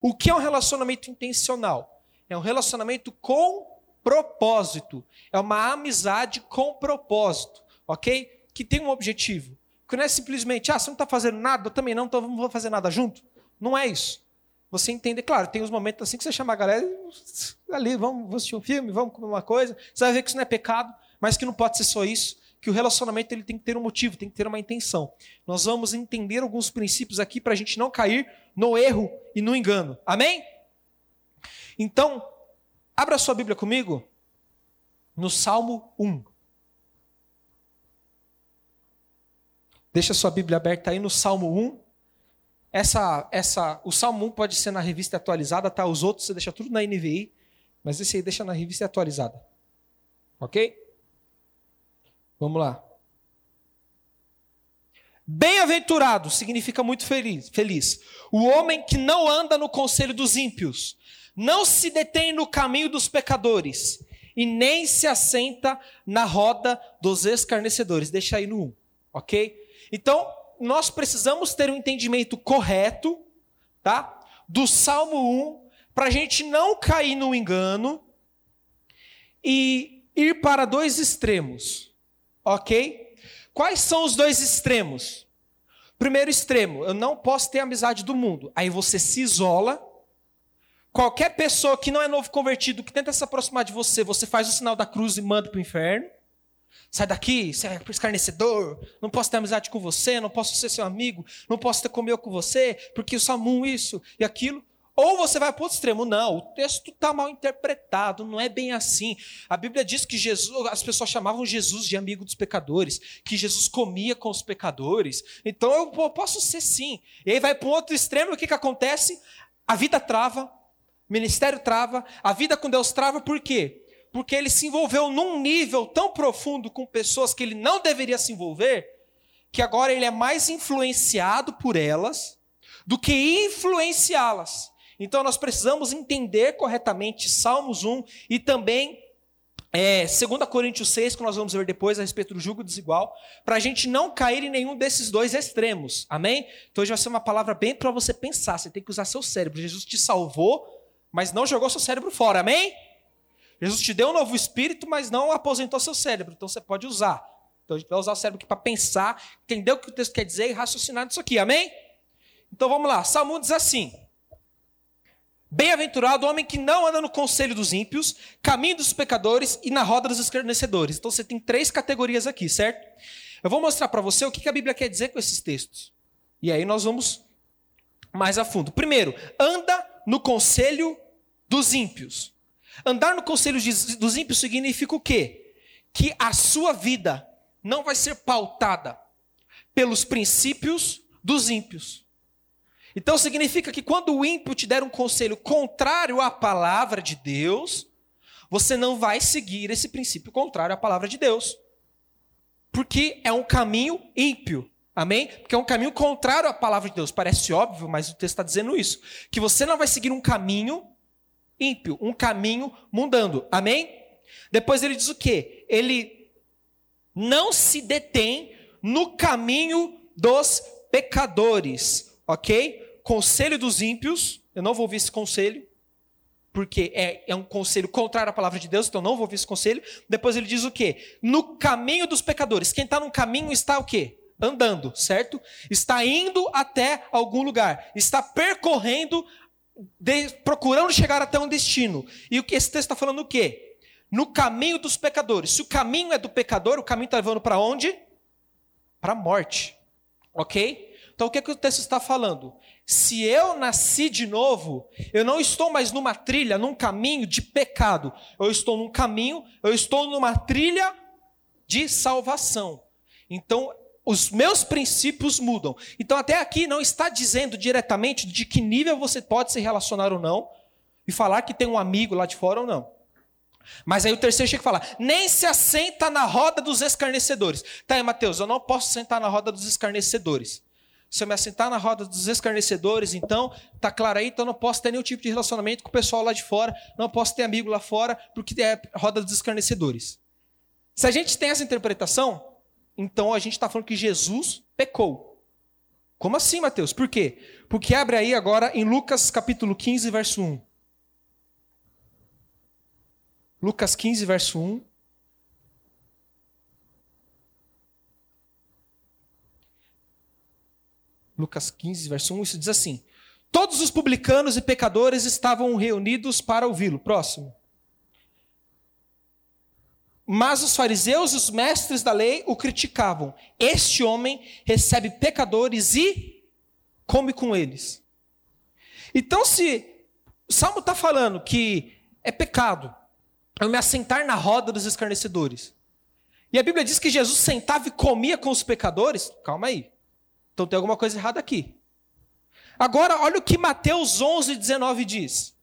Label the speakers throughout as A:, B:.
A: O que é um relacionamento intencional? É um relacionamento com propósito. É uma amizade com propósito, ok? Que tem um objetivo. Que não é simplesmente, ah, você não está fazendo nada, eu também não, então vamos fazer nada junto. Não é isso. Você entende, claro, tem uns momentos assim que você chama a galera, ali, vamos, assistir um filme, vamos comer uma coisa. Você vai ver que isso não é pecado, mas que não pode ser só isso que o relacionamento ele tem que ter um motivo, tem que ter uma intenção. Nós vamos entender alguns princípios aqui para a gente não cair no erro e no engano. Amém? Então, abra sua Bíblia comigo no Salmo 1. Deixa sua Bíblia aberta aí no Salmo 1. Essa, essa, o Salmo 1 pode ser na revista atualizada, tá? Os outros você deixa tudo na NVI, mas esse aí deixa na revista atualizada. Ok? Vamos lá. Bem-aventurado significa muito feliz, feliz. O homem que não anda no conselho dos ímpios, não se detém no caminho dos pecadores e nem se assenta na roda dos escarnecedores. Deixa aí no 1, ok? Então, nós precisamos ter um entendimento correto, tá? Do Salmo 1, para a gente não cair no engano e ir para dois extremos. Ok? Quais são os dois extremos? Primeiro extremo, eu não posso ter amizade do mundo. Aí você se isola. Qualquer pessoa que não é novo convertido, que tenta se aproximar de você, você faz o sinal da cruz e manda para o inferno. Sai daqui, você é escarnecedor, não posso ter amizade com você, não posso ser seu amigo, não posso ter comido com você, porque o Salmo isso e aquilo. Ou você vai para o outro extremo. Não, o texto está mal interpretado, não é bem assim. A Bíblia diz que Jesus, as pessoas chamavam Jesus de amigo dos pecadores, que Jesus comia com os pecadores. Então eu posso ser sim. E aí vai para o outro extremo, o que, que acontece? A vida trava, o ministério trava, a vida com Deus trava, por quê? Porque ele se envolveu num nível tão profundo com pessoas que ele não deveria se envolver, que agora ele é mais influenciado por elas do que influenciá-las. Então nós precisamos entender corretamente Salmos 1 e também é, 2 Coríntios 6, que nós vamos ver depois a respeito do jugo desigual, para a gente não cair em nenhum desses dois extremos. Amém? Então hoje vai ser uma palavra bem para você pensar. Você tem que usar seu cérebro. Jesus te salvou, mas não jogou seu cérebro fora. Amém? Jesus te deu um novo espírito, mas não aposentou seu cérebro. Então você pode usar. Então a gente vai usar o cérebro aqui para pensar, entender o que o texto quer dizer e raciocinar nisso aqui. Amém? Então vamos lá. Salmo diz assim: Bem-aventurado o homem que não anda no conselho dos ímpios, caminho dos pecadores e na roda dos escarnecedores. Então você tem três categorias aqui, certo? Eu vou mostrar para você o que a Bíblia quer dizer com esses textos. E aí nós vamos mais a fundo. Primeiro, anda no conselho dos ímpios. Andar no conselho dos ímpios significa o quê? Que a sua vida não vai ser pautada pelos princípios dos ímpios. Então significa que quando o ímpio te der um conselho contrário à palavra de Deus, você não vai seguir esse princípio contrário à palavra de Deus. Porque é um caminho ímpio. Amém? Porque é um caminho contrário à palavra de Deus. Parece óbvio, mas o texto está dizendo isso. Que você não vai seguir um caminho ímpio, um caminho mundando. Amém? Depois ele diz o quê? Ele não se detém no caminho dos pecadores ok? Conselho dos ímpios, eu não vou ouvir esse conselho, porque é, é um conselho contrário à palavra de Deus, então não vou ouvir esse conselho. Depois ele diz o quê? No caminho dos pecadores. Quem está no caminho está o quê? Andando, certo? Está indo até algum lugar, está percorrendo, de, procurando chegar até um destino. E o que esse texto está falando o quê? No caminho dos pecadores. Se o caminho é do pecador, o caminho está levando para onde? Para a morte. Ok? Então o que, é que o texto está falando? Se eu nasci de novo, eu não estou mais numa trilha, num caminho de pecado. Eu estou num caminho, eu estou numa trilha de salvação. Então, os meus princípios mudam. Então, até aqui não está dizendo diretamente de que nível você pode se relacionar ou não, e falar que tem um amigo lá de fora ou não. Mas aí o terceiro chega e fala: nem se assenta na roda dos escarnecedores. Tá aí, Mateus, eu não posso sentar na roda dos escarnecedores. Se eu me assentar na roda dos escarnecedores, então, tá claro aí, então não posso ter nenhum tipo de relacionamento com o pessoal lá de fora, não posso ter amigo lá fora, porque é roda dos escarnecedores. Se a gente tem essa interpretação, então a gente está falando que Jesus pecou. Como assim, Mateus? Por quê? Porque abre aí agora em Lucas capítulo 15, verso 1. Lucas 15, verso 1. Lucas 15, verso 1, isso diz assim: Todos os publicanos e pecadores estavam reunidos para ouvi-lo. Próximo. Mas os fariseus e os mestres da lei o criticavam. Este homem recebe pecadores e come com eles. Então, se o Salmo está falando que é pecado eu me assentar na roda dos escarnecedores, e a Bíblia diz que Jesus sentava e comia com os pecadores, calma aí. Então tem alguma coisa errada aqui. Agora, olha o que Mateus 11, 19 diz.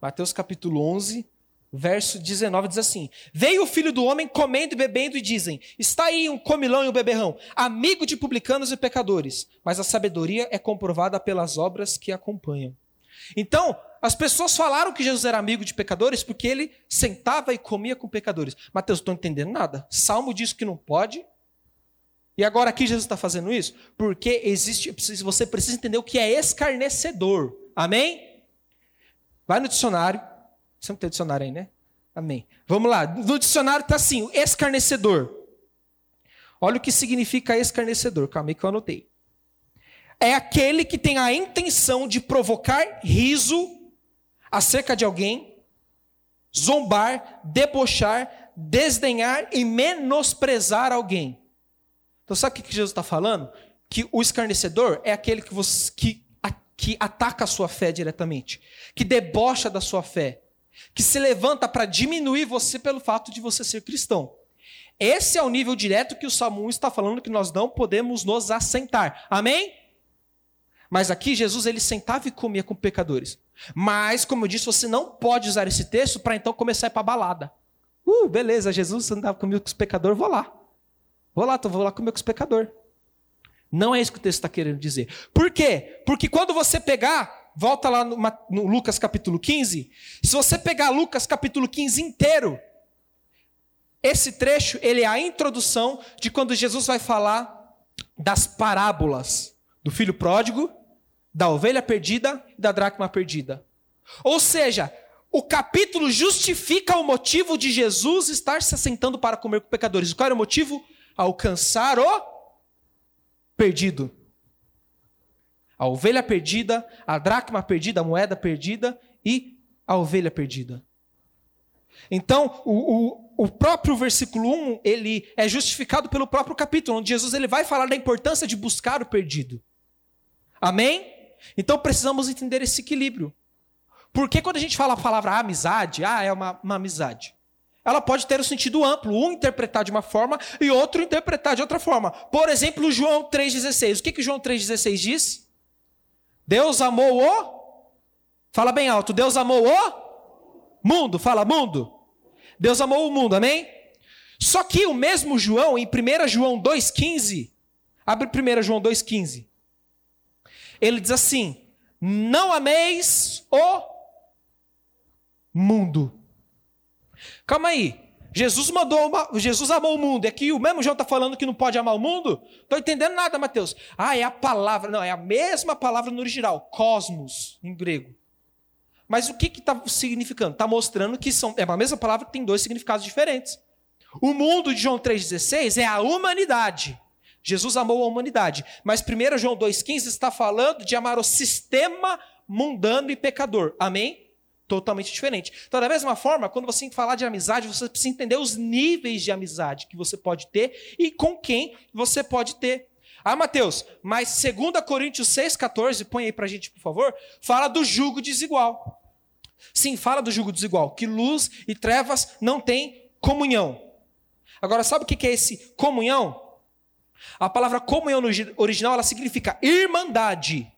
A: Mateus capítulo 11, verso 19 diz assim: Veio o filho do homem comendo e bebendo, e dizem: Está aí um comilão e um beberrão, amigo de publicanos e pecadores. Mas a sabedoria é comprovada pelas obras que acompanham. Então, as pessoas falaram que Jesus era amigo de pecadores porque ele sentava e comia com pecadores. Mateus, não estou entendendo nada. Salmo diz que não pode. E agora aqui Jesus está fazendo isso porque existe. Você precisa entender o que é escarnecedor. Amém? Vai no dicionário. Sempre tem dicionário aí, né? Amém. Vamos lá. No dicionário está assim: escarnecedor. Olha o que significa escarnecedor. Calma aí que eu anotei. É aquele que tem a intenção de provocar riso acerca de alguém, zombar, debochar, desdenhar e menosprezar alguém. Então, sabe o que Jesus está falando? Que o escarnecedor é aquele que, você, que, que ataca a sua fé diretamente, que debocha da sua fé, que se levanta para diminuir você pelo fato de você ser cristão. Esse é o nível direto que o Salmo 1 está falando que nós não podemos nos assentar. Amém? Mas aqui Jesus ele sentava e comia com pecadores. Mas, como eu disse, você não pode usar esse texto para então começar a ir para balada. Uh, beleza, Jesus andava comigo com os pecadores, vou lá. Vou lá, então vou lá comer com os pecadores. Não é isso que o texto está querendo dizer. Por quê? Porque quando você pegar, volta lá no, no Lucas capítulo 15, se você pegar Lucas capítulo 15 inteiro, esse trecho ele é a introdução de quando Jesus vai falar das parábolas do filho pródigo, da ovelha perdida e da dracma perdida. Ou seja, o capítulo justifica o motivo de Jesus estar se assentando para comer com pecadores. Qual era o motivo? Alcançar o perdido. A ovelha perdida, a dracma perdida, a moeda perdida e a ovelha perdida. Então, o, o, o, próprio versículo 1, ele é justificado pelo próprio capítulo, onde Jesus ele vai falar da importância de buscar o perdido. Amém? Então, precisamos entender esse equilíbrio. Porque quando a gente fala a palavra amizade, ah, é uma, uma amizade ela pode ter o um sentido amplo, um interpretar de uma forma e outro interpretar de outra forma. Por exemplo, João 3,16. O que, que João 3,16 diz? Deus amou o. Fala bem alto. Deus amou o mundo. Fala mundo. Deus amou o mundo, amém? Só que o mesmo João, em 1 João 2,15, abre 1 João 2,15. Ele diz assim: Não ameis o mundo Calma aí. Jesus mandou uma, Jesus amou o mundo. É que o mesmo João está falando que não pode amar o mundo? Estou entendendo nada, Mateus. Ah, é a palavra. Não, é a mesma palavra no original, cosmos, em grego. Mas o que está significando? Está mostrando que são, é a mesma palavra que tem dois significados diferentes. O mundo de João 3,16 é a humanidade. Jesus amou a humanidade. Mas 1 João 2,15 está falando de amar o sistema mundano e pecador. Amém? Totalmente diferente. Então, da mesma forma, quando você falar de amizade, você precisa entender os níveis de amizade que você pode ter e com quem você pode ter. Ah, Mateus, mas 2 Coríntios 6,14, põe aí pra gente, por favor, fala do jugo desigual. Sim, fala do jugo desigual, que luz e trevas não têm comunhão. Agora, sabe o que é esse comunhão? A palavra comunhão no original, ela significa irmandade.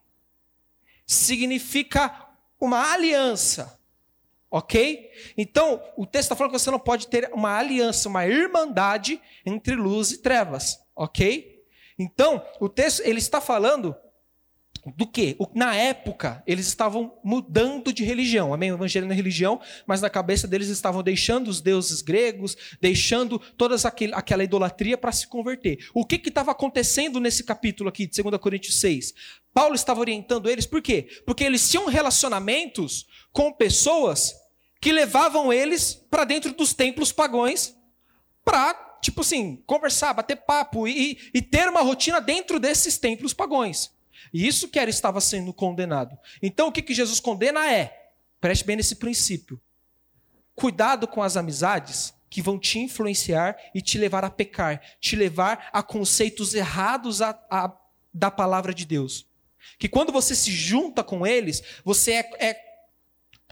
A: Significa uma aliança. Ok? Então, o texto está falando que você não pode ter uma aliança, uma irmandade entre luz e trevas. Ok? Então, o texto ele está falando do que? Na época, eles estavam mudando de religião. Amém? O evangelho não é religião, mas na cabeça deles estavam deixando os deuses gregos, deixando toda aquela idolatria para se converter. O que estava acontecendo nesse capítulo aqui de 2 Coríntios 6? Paulo estava orientando eles, por quê? Porque eles tinham relacionamentos com pessoas que levavam eles para dentro dos templos pagões para, tipo assim, conversar, bater papo e, e ter uma rotina dentro desses templos pagões. E isso que era estava sendo condenado. Então o que, que Jesus condena é, preste bem nesse princípio, cuidado com as amizades que vão te influenciar e te levar a pecar, te levar a conceitos errados a, a, da palavra de Deus. Que quando você se junta com eles, você é, é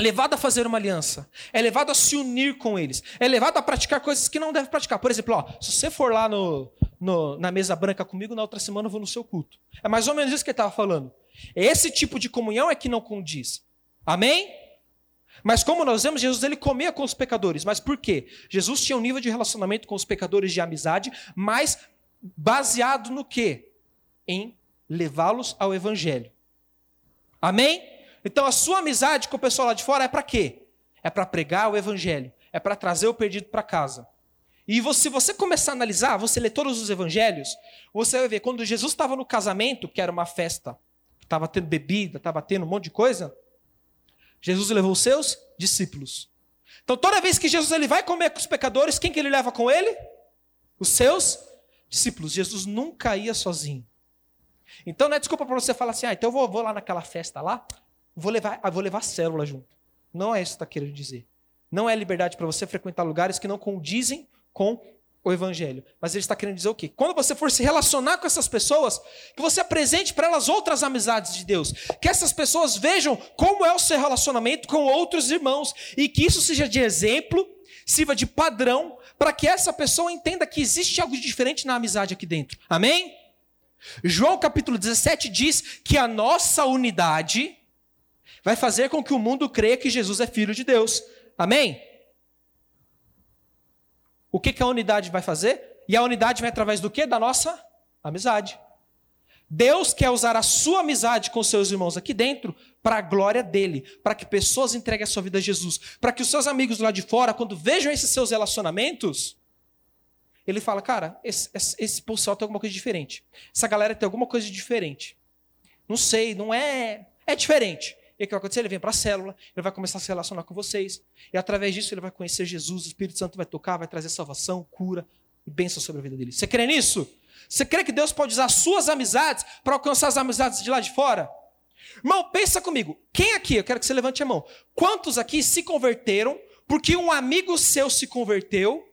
A: levado a fazer uma aliança, é levado a se unir com eles, é levado a praticar coisas que não deve praticar. Por exemplo, ó, se você for lá no, no, na mesa branca comigo, na outra semana eu vou no seu culto. É mais ou menos isso que ele estava falando. Esse tipo de comunhão é que não condiz. Amém? Mas como nós vemos, Jesus ele comia com os pecadores. Mas por quê? Jesus tinha um nível de relacionamento com os pecadores de amizade, mas baseado no quê? Em levá-los ao evangelho. Amém? Então a sua amizade com o pessoal lá de fora é para quê? É para pregar o evangelho, é para trazer o perdido para casa. E se você começar a analisar, você lê todos os evangelhos, você vai ver quando Jesus estava no casamento, que era uma festa, estava tendo bebida, estava tendo um monte de coisa, Jesus levou os seus discípulos. Então toda vez que Jesus ele vai comer com os pecadores, quem que ele leva com ele? Os seus discípulos. Jesus nunca ia sozinho. Então não é desculpa para você falar assim, ah, então eu vou, vou lá naquela festa lá, vou levar, vou levar célula junto. Não é isso que está querendo dizer. Não é liberdade para você frequentar lugares que não condizem com o evangelho. Mas ele está querendo dizer o quê? Quando você for se relacionar com essas pessoas, que você apresente para elas outras amizades de Deus. Que essas pessoas vejam como é o seu relacionamento com outros irmãos. E que isso seja de exemplo, sirva de padrão, para que essa pessoa entenda que existe algo diferente na amizade aqui dentro. Amém? João capítulo 17 diz que a nossa unidade vai fazer com que o mundo creia que Jesus é filho de Deus. Amém? O que, que a unidade vai fazer? E a unidade vem através do que? Da nossa amizade. Deus quer usar a sua amizade com seus irmãos aqui dentro para a glória dele, para que pessoas entreguem a sua vida a Jesus, para que os seus amigos lá de fora, quando vejam esses seus relacionamentos, ele fala, cara, esse, esse, esse pessoal tem alguma coisa diferente. Essa galera tem alguma coisa diferente. Não sei, não é. É diferente. E o que vai acontecer? Ele vem para a célula, ele vai começar a se relacionar com vocês. E através disso ele vai conhecer Jesus, o Espírito Santo vai tocar, vai trazer salvação, cura e bênção sobre a vida dele. Você crê nisso? Você crê que Deus pode usar suas amizades para alcançar as amizades de lá de fora? Irmão, pensa comigo. Quem aqui, eu quero que você levante a mão. Quantos aqui se converteram porque um amigo seu se converteu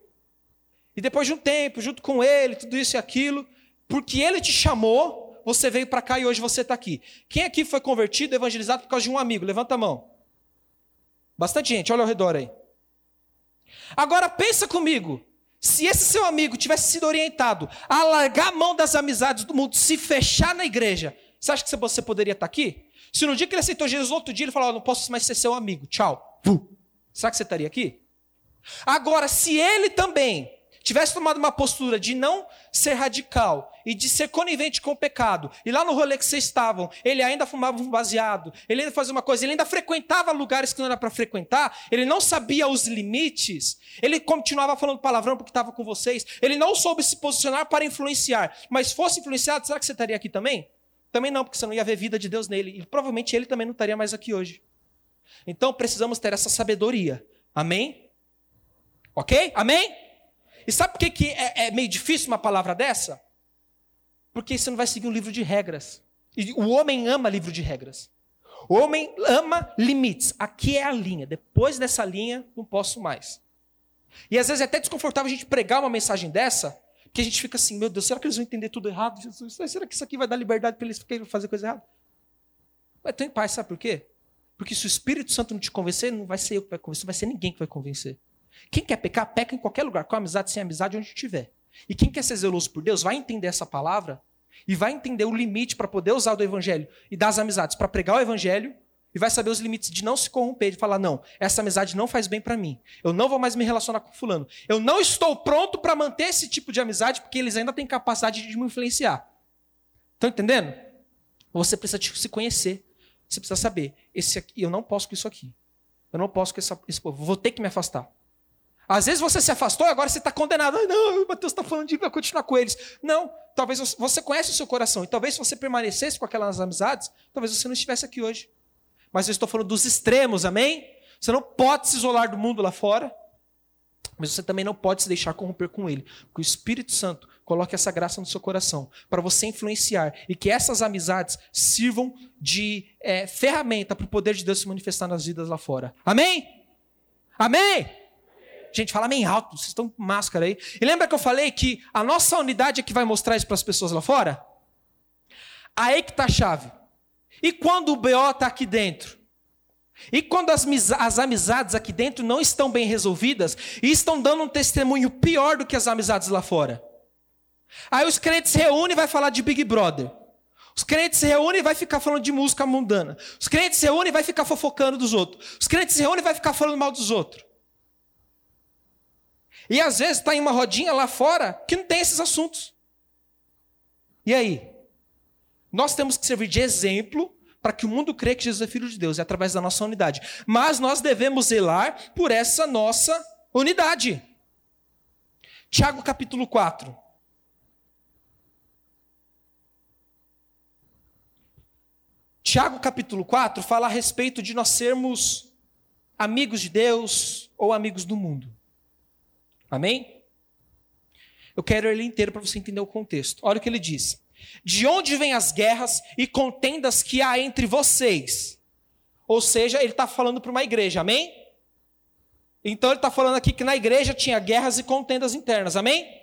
A: e depois de um tempo, junto com ele, tudo isso e aquilo, porque ele te chamou, você veio para cá e hoje você está aqui. Quem aqui foi convertido, evangelizado por causa de um amigo? Levanta a mão. Bastante gente, olha ao redor aí. Agora pensa comigo. Se esse seu amigo tivesse sido orientado a largar a mão das amizades do mundo, se fechar na igreja, você acha que você poderia estar tá aqui? Se no dia que ele aceitou Jesus, no outro dia ele falou: oh, Não posso mais ser seu amigo, tchau. Será que você estaria aqui? Agora, se ele também tivesse tomado uma postura de não ser radical e de ser conivente com o pecado, e lá no rolê que vocês estavam, ele ainda fumava um baseado, ele ainda fazia uma coisa, ele ainda frequentava lugares que não era para frequentar, ele não sabia os limites, ele continuava falando palavrão porque estava com vocês, ele não soube se posicionar para influenciar, mas fosse influenciado, será que você estaria aqui também? Também não, porque você não ia ver vida de Deus nele, e provavelmente ele também não estaria mais aqui hoje. Então precisamos ter essa sabedoria. Amém? Ok? Amém? E sabe por que, que é, é meio difícil uma palavra dessa? Porque você não vai seguir um livro de regras. E o homem ama livro de regras. O homem ama limites. Aqui é a linha. Depois dessa linha, não posso mais. E às vezes é até desconfortável a gente pregar uma mensagem dessa, que a gente fica assim, meu Deus, será que eles vão entender tudo errado? Jesus? Será que isso aqui vai dar liberdade para eles fazer coisa errada? Mas tem paz, sabe por quê? Porque se o Espírito Santo não te convencer, não vai ser eu que vai convencer, não vai ser ninguém que vai convencer. Quem quer pecar, peca em qualquer lugar, com amizade, sem amizade, onde estiver. E quem quer ser zeloso por Deus vai entender essa palavra e vai entender o limite para poder usar do evangelho e das amizades para pregar o evangelho e vai saber os limites de não se corromper, de falar não, essa amizade não faz bem para mim. Eu não vou mais me relacionar com fulano. Eu não estou pronto para manter esse tipo de amizade porque eles ainda têm capacidade de me influenciar. Estão entendendo? Você precisa se conhecer. Você precisa saber, esse aqui, eu não posso com isso aqui. Eu não posso com essa, esse povo. Vou ter que me afastar. Às vezes você se afastou e agora você está condenado. Não, o Mateus está falando de vai continuar com eles. Não, talvez você conhece o seu coração. E talvez se você permanecesse com aquelas amizades, talvez você não estivesse aqui hoje. Mas eu estou falando dos extremos, amém? Você não pode se isolar do mundo lá fora. Mas você também não pode se deixar corromper com ele. Porque o Espírito Santo coloque essa graça no seu coração para você influenciar e que essas amizades sirvam de é, ferramenta para o poder de Deus se manifestar nas vidas lá fora. Amém? Amém? Gente, fala bem alto, vocês estão com máscara aí. E lembra que eu falei que a nossa unidade é que vai mostrar isso para as pessoas lá fora? Aí que está a chave. E quando o BO está aqui dentro? E quando as, as, amizades aqui dentro não estão bem resolvidas e estão dando um testemunho pior do que as amizades lá fora? Aí os crentes se reúnem e vai falar de Big Brother. Os crentes se reúnem e vai ficar falando de música mundana. Os crentes se reúnem e vai ficar fofocando dos outros. Os crentes se reúnem e vai ficar falando mal dos outros. E às vezes está em uma rodinha lá fora que não tem esses assuntos. E aí? Nós temos que servir de exemplo para que o mundo crê que Jesus é filho de Deus, é através da nossa unidade. Mas nós devemos zelar por essa nossa unidade. Tiago capítulo 4. Tiago capítulo 4 fala a respeito de nós sermos amigos de Deus ou amigos do mundo. Amém? Eu quero ele inteiro para você entender o contexto. Olha o que ele diz. De onde vêm as guerras e contendas que há entre vocês? Ou seja, ele está falando para uma igreja, amém? Então ele está falando aqui que na igreja tinha guerras e contendas internas, amém?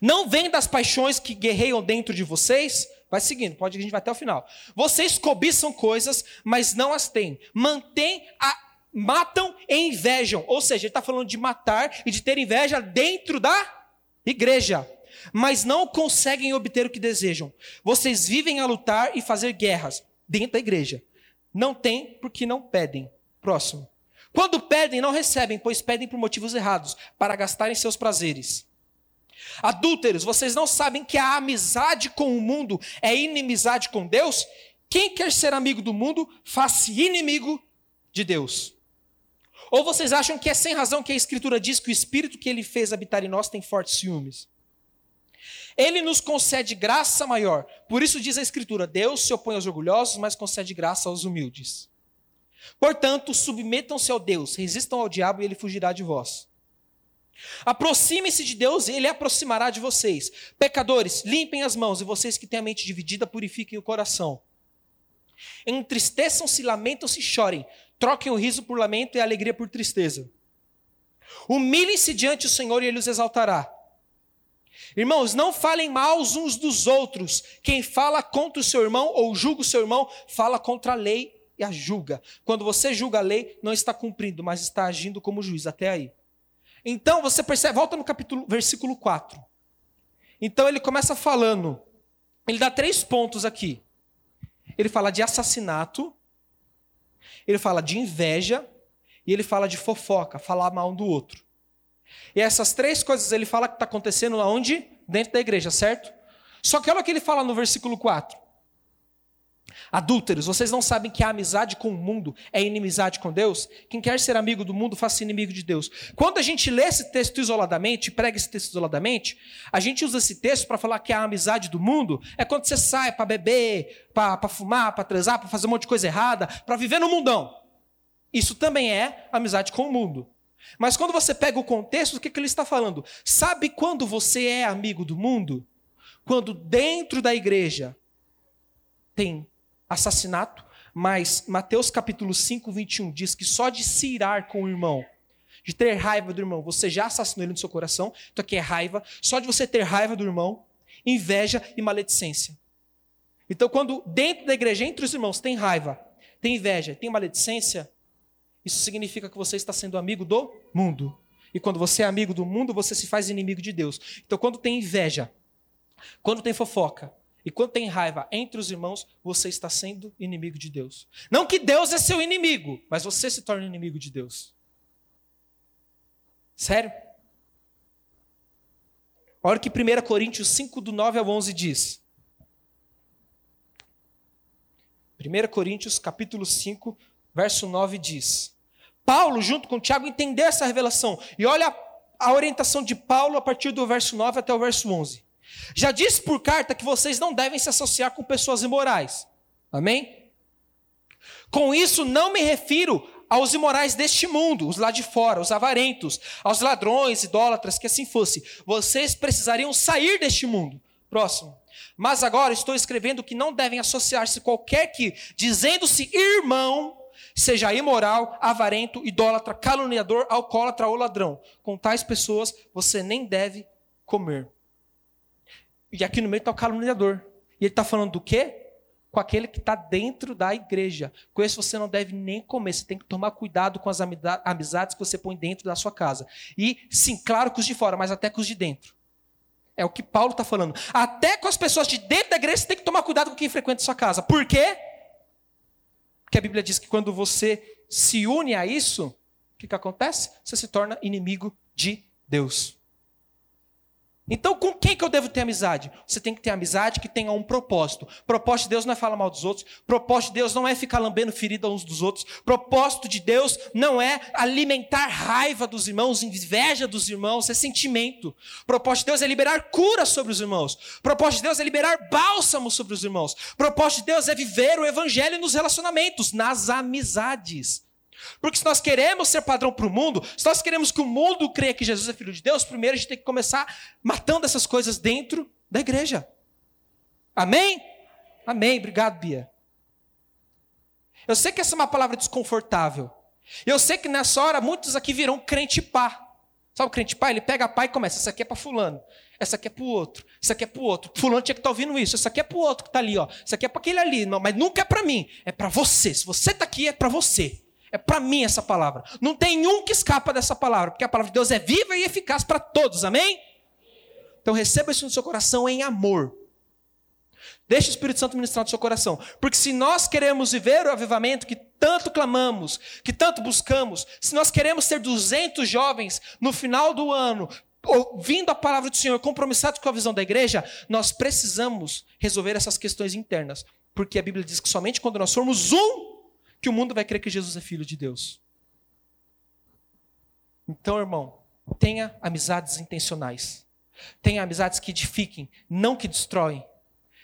A: Não vem das paixões que guerreiam dentro de vocês? Vai seguindo, pode a gente vai até o final. Vocês cobiçam coisas, mas não as têm. Mantém a, matam e invejam. Ou seja, ele está falando de matar e de ter inveja dentro da igreja mas não conseguem obter o que desejam. Vocês vivem a lutar e fazer guerras dentro da igreja. Não tem porque não pedem. Próximo. Quando pedem, não recebem, pois pedem por motivos errados, para gastarem seus prazeres. Adúlteros, vocês não sabem que a amizade com o mundo é inimizade com Deus? Quem quer ser amigo do mundo, faça inimigo de Deus. Ou vocês acham que é sem razão que a Escritura diz que o Espírito que ele fez habitar em nós tem fortes ciúmes? Ele nos concede graça maior. Por isso diz a Escritura: Deus se opõe aos orgulhosos, mas concede graça aos humildes. Portanto, submetam-se ao Deus, resistam ao diabo e ele fugirá de vós. Aproximem-se de Deus e ele aproximará de vocês. Pecadores, limpem as mãos e vocês que têm a mente dividida, purifiquem o coração. Entristeçam-se, lamentam-se, chorem. Troquem o riso por lamento e a alegria por tristeza. Humilhem-se diante do Senhor e ele os exaltará. Irmãos, não falem mal uns dos outros. Quem fala contra o seu irmão ou julga o seu irmão, fala contra a lei e a julga. Quando você julga a lei, não está cumprindo, mas está agindo como juiz. Até aí. Então você percebe, volta no capítulo, versículo 4. Então ele começa falando, ele dá três pontos aqui. Ele fala de assassinato, ele fala de inveja e ele fala de fofoca, falar mal um do outro. E essas três coisas ele fala que está acontecendo aonde? Dentro da igreja, certo? Só que olha o que ele fala no versículo 4. Adúlteros, vocês não sabem que a amizade com o mundo é inimizade com Deus? Quem quer ser amigo do mundo, faça inimigo de Deus. Quando a gente lê esse texto isoladamente, prega esse texto isoladamente, a gente usa esse texto para falar que a amizade do mundo é quando você sai para beber, para fumar, para transar, para fazer um monte de coisa errada, para viver no mundão. Isso também é amizade com o mundo. Mas quando você pega o contexto, o que, que ele está falando? Sabe quando você é amigo do mundo? Quando dentro da igreja tem assassinato, mas Mateus capítulo 5, 21 diz que só de se irar com o irmão, de ter raiva do irmão, você já assassinou ele no seu coração, então aqui é raiva, só de você ter raiva do irmão, inveja e maledicência. Então, quando dentro da igreja, entre os irmãos, tem raiva, tem inveja, tem maledicência, isso significa que você está sendo amigo do mundo. E quando você é amigo do mundo, você se faz inimigo de Deus. Então, quando tem inveja, quando tem fofoca e quando tem raiva entre os irmãos, você está sendo inimigo de Deus. Não que Deus é seu inimigo, mas você se torna inimigo de Deus. Sério? Olha o que 1 Coríntios 5, do 9 ao 11 diz. 1 Coríntios capítulo 5, verso 9 diz: Paulo, junto com Tiago, entendeu essa revelação. E olha a orientação de Paulo a partir do verso 9 até o verso 11. Já disse por carta que vocês não devem se associar com pessoas imorais. Amém? Com isso, não me refiro aos imorais deste mundo, os lá de fora, os avarentos, aos ladrões, idólatras, que assim fosse. Vocês precisariam sair deste mundo. Próximo. Mas agora estou escrevendo que não devem associar-se qualquer que, dizendo-se irmão, seja imoral, avarento, idólatra, caluniador, alcoólatra ou ladrão. Com tais pessoas você nem deve comer. E aqui no meio está o caluniador. E ele está falando do quê? Com aquele que está dentro da igreja. Com esse você não deve nem comer. Você tem que tomar cuidado com as amizades que você põe dentro da sua casa. E, sim, claro com os de fora, mas até com os de dentro. É o que Paulo está falando. Até com as pessoas de dentro da igreja você tem que tomar cuidado com quem frequenta a sua casa. Por quê? Porque a Bíblia diz que quando você se une a isso, o que, que acontece? Você se torna inimigo de Deus. Então, com quem que eu devo ter amizade? Você tem que ter amizade que tenha um propósito. Propósito de Deus não é falar mal dos outros. Propósito de Deus não é ficar lambendo ferida uns dos outros. Propósito de Deus não é alimentar raiva dos irmãos, inveja dos irmãos, é sentimento. Propósito de Deus é liberar cura sobre os irmãos. Propósito de Deus é liberar bálsamo sobre os irmãos. Propósito de Deus é viver o evangelho nos relacionamentos, nas amizades. Porque se nós queremos ser padrão para o mundo, se nós queremos que o mundo creia que Jesus é filho de Deus, primeiro a gente tem que começar matando essas coisas dentro da igreja. Amém? Amém. Obrigado, Bia. Eu sei que essa é uma palavra desconfortável. Eu sei que nessa hora muitos aqui virão crente pá. Sabe o crente pá? Ele pega a pá e começa. Essa aqui é para fulano. Essa aqui é para o outro. Essa aqui é para o outro. Fulano tinha que estar tá ouvindo isso. Essa aqui é para o outro que está ali. Ó. Essa aqui é para aquele ali. Não, mas nunca é para mim. É para você. Se você está aqui, é para você. É para mim essa palavra. Não tem um que escapa dessa palavra, porque a palavra de Deus é viva e eficaz para todos, amém? Então receba isso no seu coração em amor. Deixe o Espírito Santo ministrar no seu coração. Porque se nós queremos viver o avivamento que tanto clamamos, que tanto buscamos, se nós queremos ter 200 jovens no final do ano, ouvindo a palavra do Senhor, compromissados com a visão da igreja, nós precisamos resolver essas questões internas. Porque a Bíblia diz que somente quando nós formos um que o mundo vai crer que Jesus é filho de Deus. Então, irmão, tenha amizades intencionais. Tenha amizades que edifiquem, não que destroem.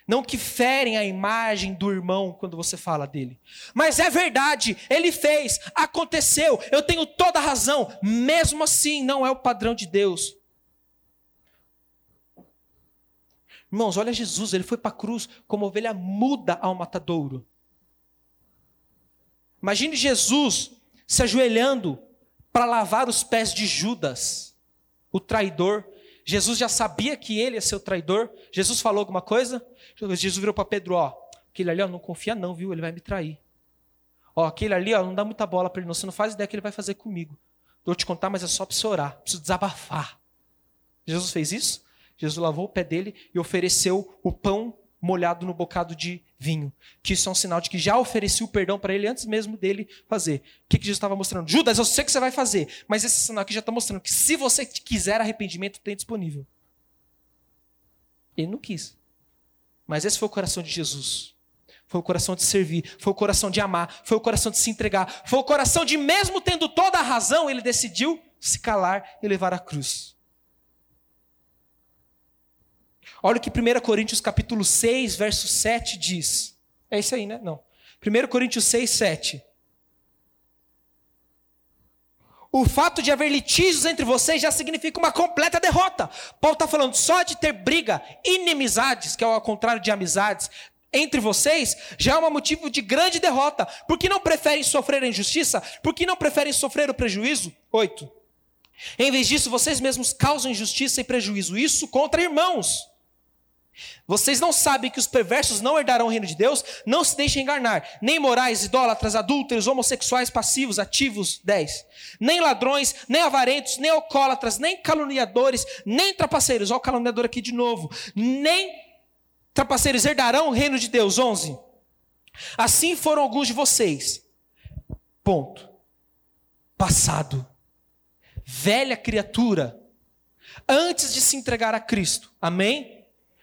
A: Não que ferem a imagem do irmão quando você fala dele. Mas é verdade, ele fez, aconteceu, eu tenho toda a razão. Mesmo assim, não é o padrão de Deus. Irmãos, olha Jesus, ele foi para a cruz como ovelha muda ao matadouro. Imagine Jesus se ajoelhando para lavar os pés de Judas, o traidor. Jesus já sabia que ele ia ser o traidor. Jesus falou alguma coisa? Jesus virou para Pedro, ó, aquele ali, ó, não confia não, viu? Ele vai me trair. Ó, aquele ali, ó, não dá muita bola para ele, não. Você não faz ideia que ele vai fazer comigo. Vou te contar, mas é só para você orar. Preciso desabafar. Jesus fez isso? Jesus lavou o pé dele e ofereceu o pão molhado no bocado de vinho. Que isso é um sinal de que já ofereci o perdão para ele antes mesmo dele fazer. O que, que Jesus estava mostrando? Judas, eu sei que você vai fazer, mas esse sinal aqui já está mostrando que se você quiser arrependimento, tem disponível. Ele não quis. Mas esse foi o coração de Jesus. Foi o coração de servir, foi o coração de amar, foi o coração de se entregar, foi o coração de, mesmo tendo toda a razão, ele decidiu se calar e levar a cruz. Olha o que 1 Coríntios capítulo 6, verso 7 diz. É isso aí, né? Não. 1 Coríntios 6, 7. O fato de haver litígios entre vocês já significa uma completa derrota. Paulo está falando só de ter briga, inimizades, que é ao contrário de amizades, entre vocês, já é um motivo de grande derrota. Por que não preferem sofrer a injustiça? Por que não preferem sofrer o prejuízo? 8. Em vez disso, vocês mesmos causam injustiça e prejuízo. Isso contra irmãos. Vocês não sabem que os perversos não herdarão o reino de Deus? Não se deixem enganar. Nem morais, idólatras, adúlteros, homossexuais, passivos, ativos. 10. Nem ladrões, nem avarentos, nem alcoólatras, nem caluniadores, nem trapaceiros. Olha o caluniador aqui de novo. Nem trapaceiros herdarão o reino de Deus. 11. Assim foram alguns de vocês. Ponto. Passado. Velha criatura. Antes de se entregar a Cristo. Amém?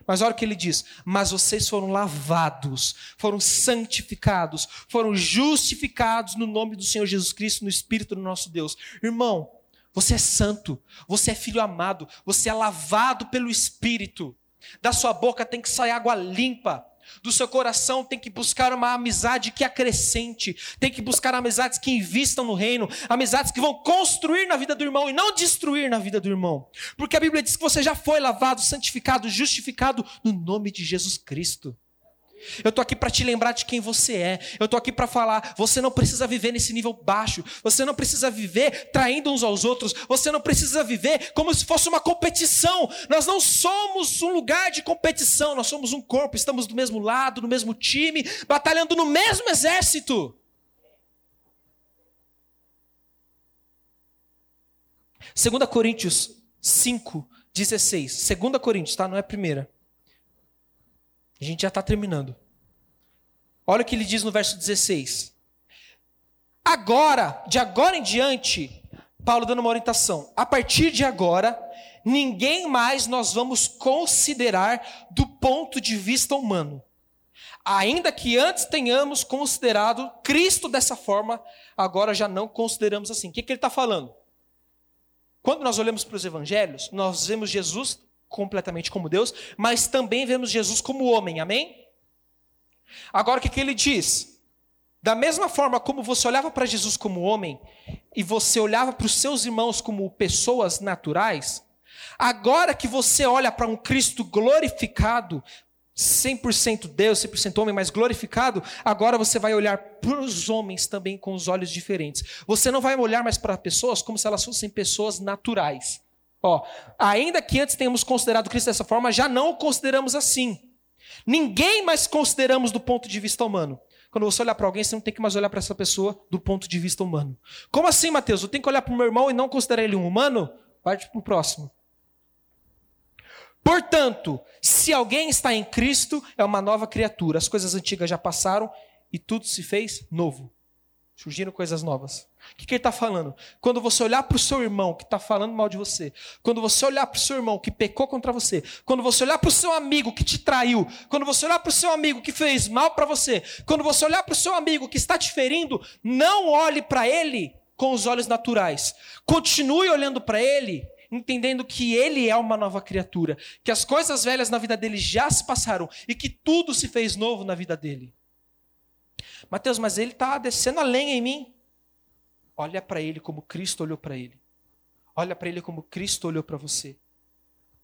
A: Mas olha o que ele diz: Mas vocês foram lavados, foram santificados, foram justificados no nome do Senhor Jesus Cristo, no Espírito do nosso Deus. Irmão, você é santo, você é filho amado, você é lavado pelo Espírito. Da sua boca tem que sair água limpa. Do seu coração tem que buscar uma amizade que acrescente, tem que buscar amizades que investam no reino, amizades que vão construir na vida do irmão e não destruir na vida do irmão. Porque a Bíblia diz que você já foi lavado, santificado, justificado no nome de Jesus Cristo. Eu estou aqui para te lembrar de quem você é. Eu estou aqui para falar: você não precisa viver nesse nível baixo. Você não precisa viver traindo uns aos outros. Você não precisa viver como se fosse uma competição. Nós não somos um lugar de competição. Nós somos um corpo. Estamos do mesmo lado, no mesmo time, batalhando no mesmo exército. Segunda Coríntios 5, 16. Segunda Coríntios, tá? Não é a primeira. A gente já está terminando. Olha o que ele diz no verso 16. Agora, de agora em diante, Paulo dando uma orientação. A partir de agora, ninguém mais nós vamos considerar do ponto de vista humano. Ainda que antes tenhamos considerado Cristo dessa forma, agora já não consideramos assim. O que, que ele está falando? Quando nós olhamos para os evangelhos, nós vemos Jesus completamente como Deus, mas também vemos Jesus como homem, amém? Agora o que, que ele diz? Da mesma forma como você olhava para Jesus como homem e você olhava para os seus irmãos como pessoas naturais, agora que você olha para um Cristo glorificado, 100% Deus, 100% homem, mas glorificado, agora você vai olhar para os homens também com os olhos diferentes. Você não vai olhar mais para pessoas como se elas fossem pessoas naturais. Ó, ainda que antes tenhamos considerado Cristo dessa forma, já não o consideramos assim. Ninguém mais consideramos do ponto de vista humano. Quando você olhar para alguém, você não tem que mais olhar para essa pessoa do ponto de vista humano. Como assim, Mateus? Eu tenho que olhar para o meu irmão e não considerar ele um humano? Parte para o próximo. Portanto, se alguém está em Cristo, é uma nova criatura. As coisas antigas já passaram e tudo se fez novo. Surgiram coisas novas. O que, que ele está falando? Quando você olhar para o seu irmão que está falando mal de você, quando você olhar para o seu irmão que pecou contra você, quando você olhar para o seu amigo que te traiu, quando você olhar para o seu amigo que fez mal para você, quando você olhar para o seu amigo que está te ferindo, não olhe para ele com os olhos naturais. Continue olhando para ele entendendo que ele é uma nova criatura, que as coisas velhas na vida dele já se passaram e que tudo se fez novo na vida dele. Mateus, mas ele está descendo a lenha em mim. Olha para ele como Cristo olhou para ele. Olha para ele como Cristo olhou para você.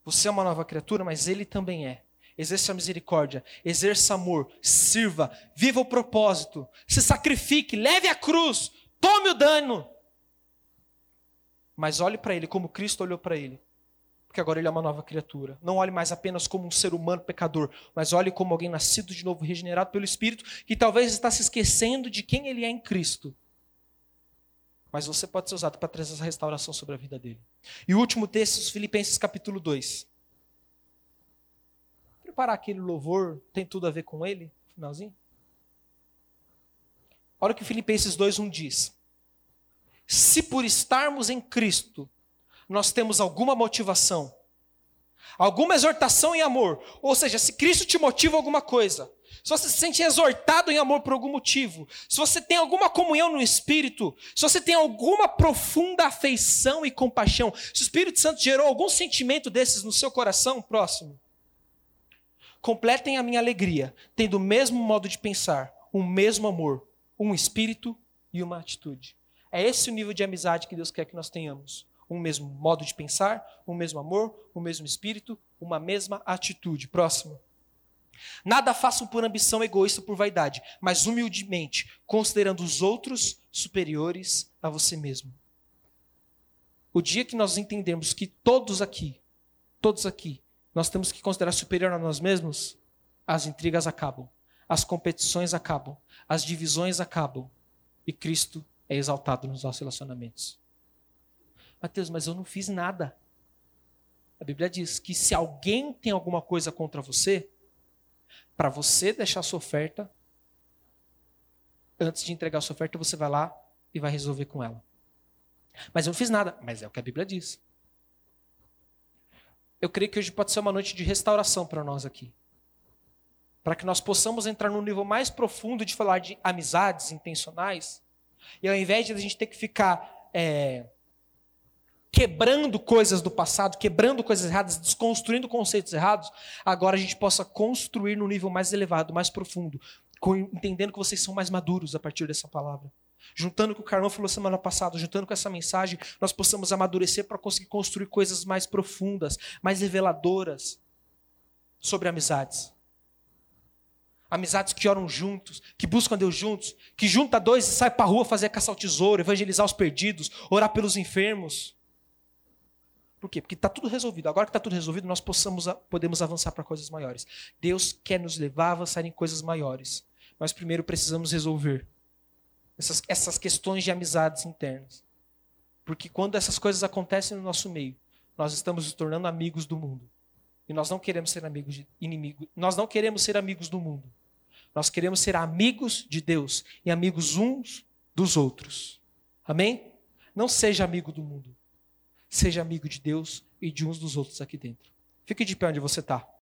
A: Você é uma nova criatura, mas ele também é. Exerça misericórdia, exerça amor, sirva, viva o propósito, se sacrifique, leve a cruz, tome o dano. Mas olhe para ele como Cristo olhou para ele porque agora ele é uma nova criatura. Não olhe mais apenas como um ser humano pecador, mas olhe como alguém nascido de novo, regenerado pelo Espírito, que talvez está se esquecendo de quem ele é em Cristo. Mas você pode ser usado para trazer essa restauração sobre a vida dele. E o último texto, Filipenses capítulo 2. Preparar aquele louvor tem tudo a ver com ele, finalzinho? Olha o que Filipenses 2:1 diz. Se por estarmos em Cristo, nós temos alguma motivação, alguma exortação em amor, ou seja, se Cristo te motiva alguma coisa, se você se sente exortado em amor por algum motivo, se você tem alguma comunhão no Espírito, se você tem alguma profunda afeição e compaixão, se o Espírito Santo gerou algum sentimento desses no seu coração, próximo, completem a minha alegria, tendo o mesmo modo de pensar, o mesmo amor, um espírito e uma atitude. É esse o nível de amizade que Deus quer que nós tenhamos um mesmo modo de pensar, um mesmo amor, um mesmo espírito, uma mesma atitude. Próximo. Nada façam por ambição egoísta por vaidade, mas humildemente, considerando os outros superiores a você mesmo. O dia que nós entendermos que todos aqui, todos aqui, nós temos que considerar superior a nós mesmos, as intrigas acabam, as competições acabam, as divisões acabam e Cristo é exaltado nos nossos relacionamentos. Mateus, mas eu não fiz nada. A Bíblia diz que se alguém tem alguma coisa contra você, para você deixar sua oferta, antes de entregar sua oferta, você vai lá e vai resolver com ela. Mas eu não fiz nada. Mas é o que a Bíblia diz. eu creio que hoje pode ser uma noite de restauração para nós aqui. Para que nós possamos entrar num nível mais profundo de falar de amizades intencionais, e ao invés de a gente ter que ficar é, quebrando coisas do passado, quebrando coisas erradas, desconstruindo conceitos errados, agora a gente possa construir num nível mais elevado, mais profundo, entendendo que vocês são mais maduros a partir dessa palavra. Juntando com o que o Carlão falou semana passada, juntando com essa mensagem, nós possamos amadurecer para conseguir construir coisas mais profundas, mais reveladoras sobre amizades. Amizades que oram juntos, que buscam Deus juntos, que junta dois e sai para a rua fazer caçar o tesouro, evangelizar os perdidos, orar pelos enfermos. Por quê? Porque está tudo resolvido. Agora que está tudo resolvido, nós possamos, podemos avançar para coisas maiores. Deus quer nos levar a avançar em coisas maiores. Mas primeiro precisamos resolver essas, essas questões de amizades internas. Porque quando essas coisas acontecem no nosso meio, nós estamos nos tornando amigos do mundo. E nós não queremos ser amigos de. Nós não queremos ser amigos do mundo. Nós queremos ser amigos de Deus e amigos uns dos outros. Amém? Não seja amigo do mundo. Seja amigo de Deus e de uns dos outros aqui dentro. Fique de pé onde você está.